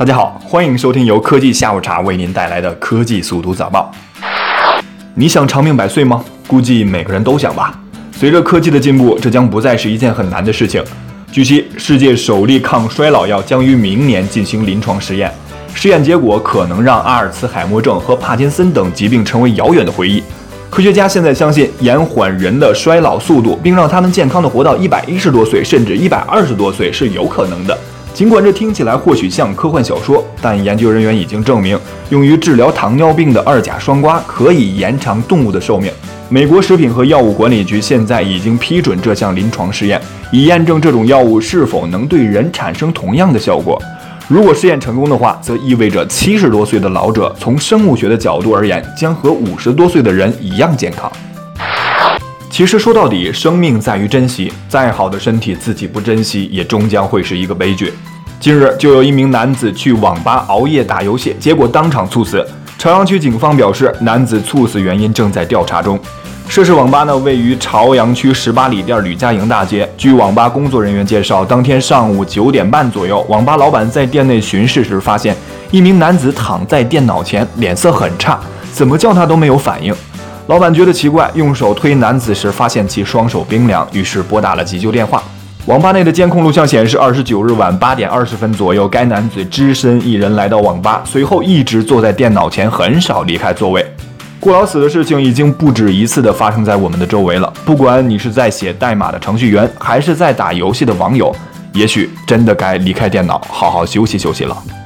大家好，欢迎收听由科技下午茶为您带来的科技速读早报。你想长命百岁吗？估计每个人都想吧。随着科技的进步，这将不再是一件很难的事情。据悉，世界首例抗衰老药将于明年进行临床实验，实验结果可能让阿尔茨海默症和帕金森等疾病成为遥远的回忆。科学家现在相信，延缓人的衰老速度，并让他们健康的活到一百一十多岁，甚至一百二十多岁是有可能的。尽管这听起来或许像科幻小说，但研究人员已经证明，用于治疗糖尿病的二甲双胍可以延长动物的寿命。美国食品和药物管理局现在已经批准这项临床试验，以验证这种药物是否能对人产生同样的效果。如果试验成功的话，则意味着七十多岁的老者从生物学的角度而言，将和五十多岁的人一样健康。其实说到底，生命在于珍惜。再好的身体，自己不珍惜，也终将会是一个悲剧。近日，就有一名男子去网吧熬夜打游戏，结果当场猝死。朝阳区警方表示，男子猝死原因正在调查中。涉事网吧呢，位于朝阳区十八里店吕家营大街。据网吧工作人员介绍，当天上午九点半左右，网吧老板在店内巡视时，发现一名男子躺在电脑前，脸色很差，怎么叫他都没有反应。老板觉得奇怪，用手推男子时发现其双手冰凉，于是拨打了急救电话。网吧内的监控录像显示，二十九日晚八点二十分左右，该男子只身一人来到网吧，随后一直坐在电脑前，很少离开座位。过劳死的事情已经不止一次的发生在我们的周围了。不管你是在写代码的程序员，还是在打游戏的网友，也许真的该离开电脑，好好休息休息了。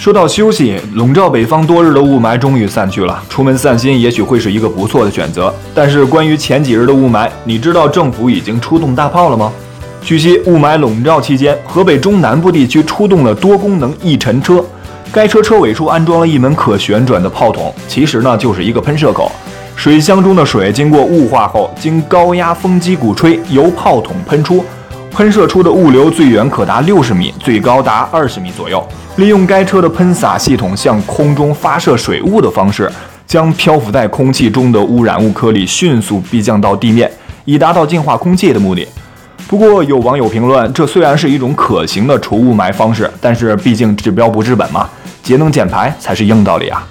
说到休息，笼罩北方多日的雾霾终于散去了。出门散心也许会是一个不错的选择。但是关于前几日的雾霾，你知道政府已经出动大炮了吗？据悉，雾霾笼罩期间，河北中南部地区出动了多功能易尘车。该车车尾处安装了一门可旋转的炮筒，其实呢就是一个喷射口。水箱中的水经过雾化后，经高压风机鼓吹，由炮筒喷出。喷射出的物流最远可达六十米，最高达二十米左右。利用该车的喷洒系统向空中发射水雾的方式，将漂浮在空气中的污染物颗粒迅速逼降到地面，以达到净化空气的目的。不过，有网友评论，这虽然是一种可行的除雾霾方式，但是毕竟治标不治本嘛，节能减排才是硬道理啊。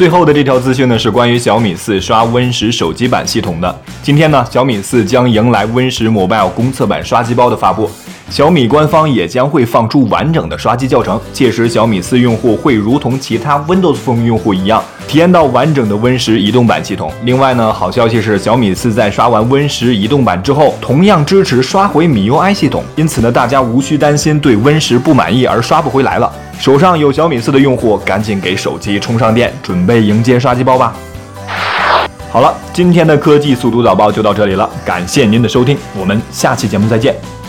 最后的这条资讯呢，是关于小米四刷 Win 十手机版系统的。今天呢，小米四将迎来 Win 十 Mobile 公测版刷机包的发布，小米官方也将会放出完整的刷机教程。届时，小米四用户会如同其他 Windows Phone 用户一样，体验到完整的 Win 十移动版系统。另外呢，好消息是，小米四在刷完 Win 十移动版之后，同样支持刷回米 UI 系统。因此呢，大家无需担心对 Win 十不满意而刷不回来了。手上有小米四的用户，赶紧给手机充上电，准备迎接刷机包吧。好了，今天的科技速读早报就到这里了，感谢您的收听，我们下期节目再见。